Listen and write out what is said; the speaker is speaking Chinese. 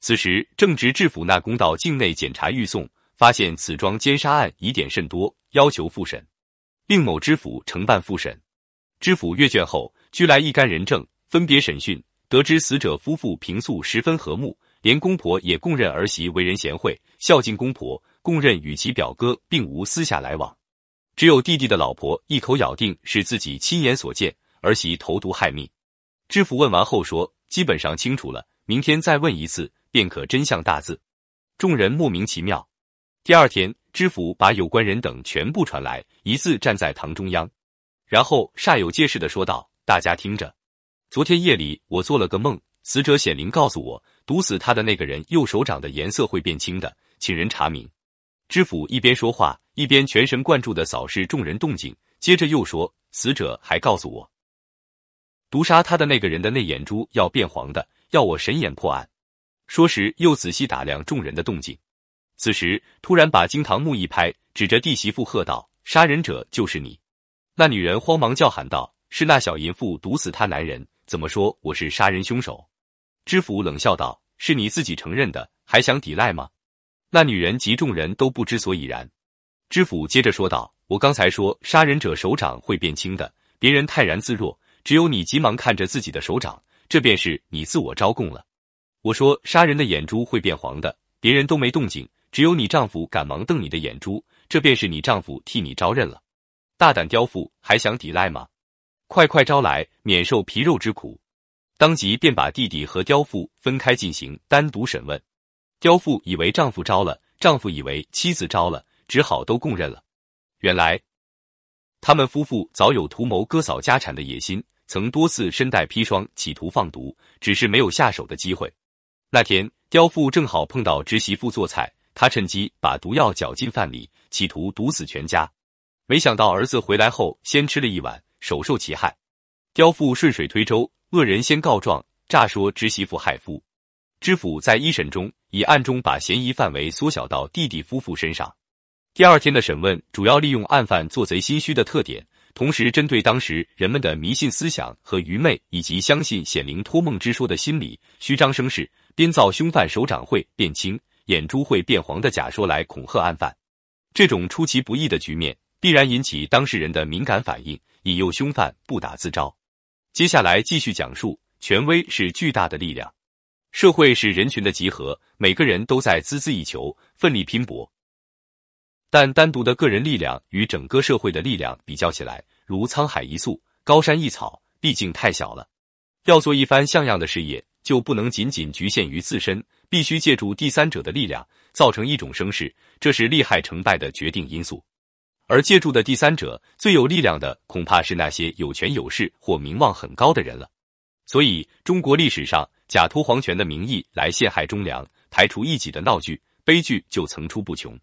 此时正值知府纳公到境内检查狱讼，发现此桩奸杀案疑点甚多，要求复审，令某知府承办复审。知府阅卷后，拘来一干人证，分别审讯，得知死者夫妇平素十分和睦，连公婆也供认儿媳为人贤惠，孝敬公婆，供认与其表哥并无私下来往。只有弟弟的老婆一口咬定是自己亲眼所见，儿媳投毒害命。知府问完后说：“基本上清楚了，明天再问一次，便可真相大自。”众人莫名其妙。第二天，知府把有关人等全部传来，一字站在堂中央，然后煞有介事的说道：“大家听着，昨天夜里我做了个梦，死者显灵告诉我，毒死他的那个人右手掌的颜色会变青的，请人查明。”知府一边说话。一边全神贯注的扫视众人动静，接着又说：“死者还告诉我，毒杀他的那个人的内眼珠要变黄的，要我神眼破案。”说时又仔细打量众人的动静。此时突然把惊堂木一拍，指着弟媳妇喝道：“杀人者就是你！”那女人慌忙叫喊道：“是那小淫妇毒死他男人，怎么说我是杀人凶手？”知府冷笑道：“是你自己承认的，还想抵赖吗？”那女人及众人都不知所以然。知府接着说道：“我刚才说杀人者手掌会变青的，别人泰然自若，只有你急忙看着自己的手掌，这便是你自我招供了。我说杀人的眼珠会变黄的，别人都没动静，只有你丈夫赶忙瞪你的眼珠，这便是你丈夫替你招认了。大胆刁妇，还想抵赖吗？快快招来，免受皮肉之苦。”当即便把弟弟和刁妇分开进行单独审问。刁妇以为丈夫招了，丈夫以为妻子招了。只好都供认了。原来，他们夫妇早有图谋割扫家产的野心，曾多次身带砒霜，企图放毒，只是没有下手的机会。那天，刁妇正好碰到侄媳妇做菜，她趁机把毒药搅进饭里，企图毒死全家。没想到儿子回来后，先吃了一碗，首受其害。刁妇顺水推舟，恶人先告状，诈说侄媳妇害夫。知府在一审中，以暗中把嫌疑范围缩小到弟弟夫妇身上。第二天的审问主要利用案犯做贼心虚的特点，同时针对当时人们的迷信思想和愚昧，以及相信显灵托梦之说的心理，虚张声势，编造凶犯手掌会变青、眼珠会变黄的假说来恐吓案犯。这种出其不意的局面，必然引起当事人的敏感反应，引诱凶犯不打自招。接下来继续讲述：权威是巨大的力量，社会是人群的集合，每个人都在孜孜以求，奋力拼搏。但单独的个人力量与整个社会的力量比较起来，如沧海一粟、高山一草，毕竟太小了。要做一番像样的事业，就不能仅仅局限于自身，必须借助第三者的力量，造成一种声势，这是利害成败的决定因素。而借助的第三者最有力量的，恐怕是那些有权有势或名望很高的人了。所以，中国历史上假托皇权的名义来陷害忠良、排除异己的闹剧、悲剧就层出不穷。